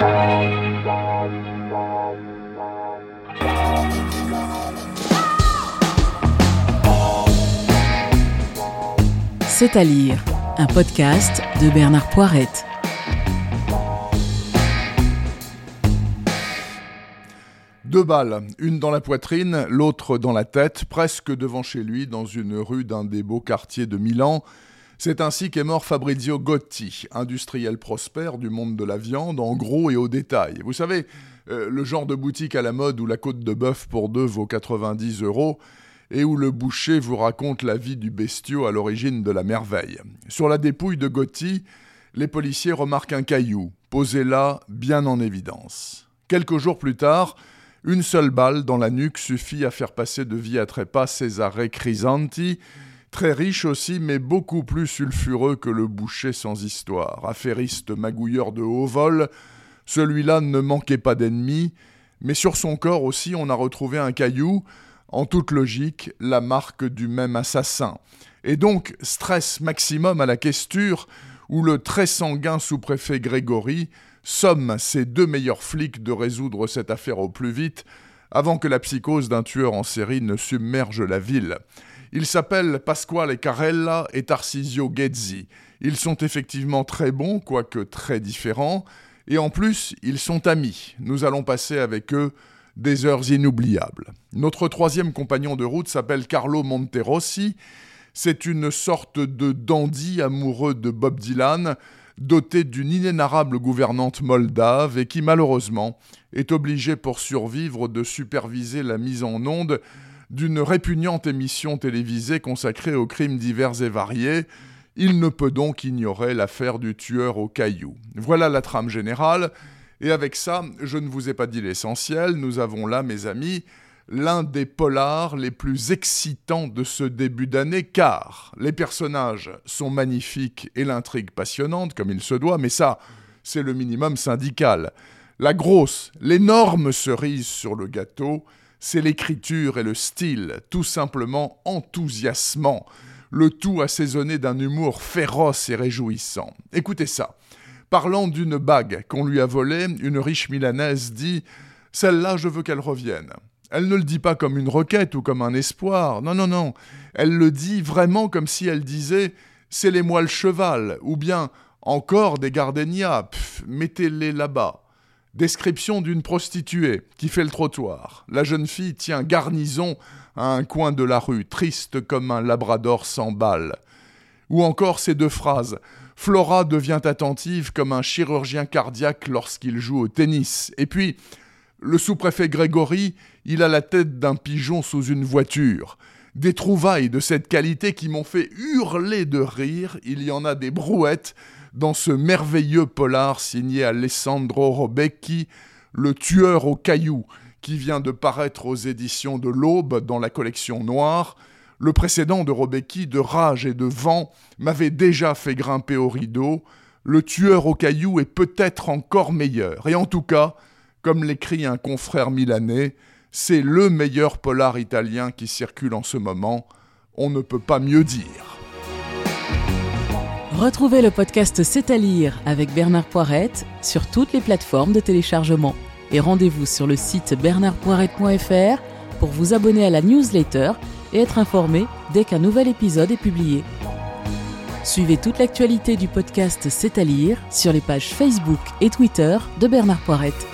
C'est à lire, un podcast de Bernard Poirette. Deux balles, une dans la poitrine, l'autre dans la tête, presque devant chez lui, dans une rue d'un des beaux quartiers de Milan. C'est ainsi qu'est mort Fabrizio Gotti, industriel prospère du monde de la viande, en gros et au détail. Vous savez, euh, le genre de boutique à la mode où la côte de bœuf pour deux vaut 90 euros, et où le boucher vous raconte la vie du bestiau à l'origine de la merveille. Sur la dépouille de Gotti, les policiers remarquent un caillou, posé là, bien en évidence. Quelques jours plus tard, une seule balle dans la nuque suffit à faire passer de vie à trépas Cesare Crisanti, très riche aussi, mais beaucoup plus sulfureux que le boucher sans histoire. Affairiste magouilleur de haut vol, celui-là ne manquait pas d'ennemis, mais sur son corps aussi on a retrouvé un caillou, en toute logique, la marque du même assassin. Et donc, stress maximum à la questure, où le très sanguin sous-préfet Grégory somme ses deux meilleurs flics de résoudre cette affaire au plus vite, avant que la psychose d'un tueur en série ne submerge la ville. Ils s'appellent Pasquale Carella et Tarcisio Ghezzi. Ils sont effectivement très bons, quoique très différents, et en plus, ils sont amis. Nous allons passer avec eux des heures inoubliables. Notre troisième compagnon de route s'appelle Carlo Monterossi. C'est une sorte de dandy amoureux de Bob Dylan, doté d'une inénarrable gouvernante moldave et qui malheureusement est obligé pour survivre de superviser la mise en onde d'une répugnante émission télévisée consacrée aux crimes divers et variés. Il ne peut donc ignorer l'affaire du tueur au caillou. Voilà la trame générale. Et avec ça, je ne vous ai pas dit l'essentiel, nous avons là, mes amis, l'un des polars les plus excitants de ce début d'année, car les personnages sont magnifiques et l'intrigue passionnante, comme il se doit, mais ça, c'est le minimum syndical. La grosse, l'énorme cerise sur le gâteau, c'est l'écriture et le style, tout simplement enthousiasmant, le tout assaisonné d'un humour féroce et réjouissant. Écoutez ça. Parlant d'une bague qu'on lui a volée, une riche milanaise dit Celle-là, je veux qu'elle revienne. Elle ne le dit pas comme une requête ou comme un espoir, non, non, non. Elle le dit vraiment comme si elle disait C'est les le cheval, ou bien encore des gardénias, mettez-les là-bas. Description d'une prostituée qui fait le trottoir. La jeune fille tient garnison à un coin de la rue, triste comme un labrador sans balles. Ou encore ces deux phrases Flora devient attentive comme un chirurgien cardiaque lorsqu'il joue au tennis. Et puis, le sous-préfet Grégory, il a la tête d'un pigeon sous une voiture. Des trouvailles de cette qualité qui m'ont fait hurler de rire, il y en a des brouettes dans ce merveilleux polar signé Alessandro Robecchi, Le tueur au caillou, qui vient de paraître aux éditions de l'Aube dans la collection noire, le précédent de Robecki, de rage et de vent, m'avait déjà fait grimper au rideau. Le tueur au caillou est peut-être encore meilleur. Et en tout cas, comme l'écrit un confrère milanais, c'est le meilleur polar italien qui circule en ce moment. On ne peut pas mieux dire. Retrouvez le podcast C'est à lire avec Bernard Poirette sur toutes les plateformes de téléchargement. Et rendez-vous sur le site bernardpoirette.fr pour vous abonner à la newsletter et être informé dès qu'un nouvel épisode est publié. Suivez toute l'actualité du podcast C'est à lire sur les pages Facebook et Twitter de Bernard Poirette.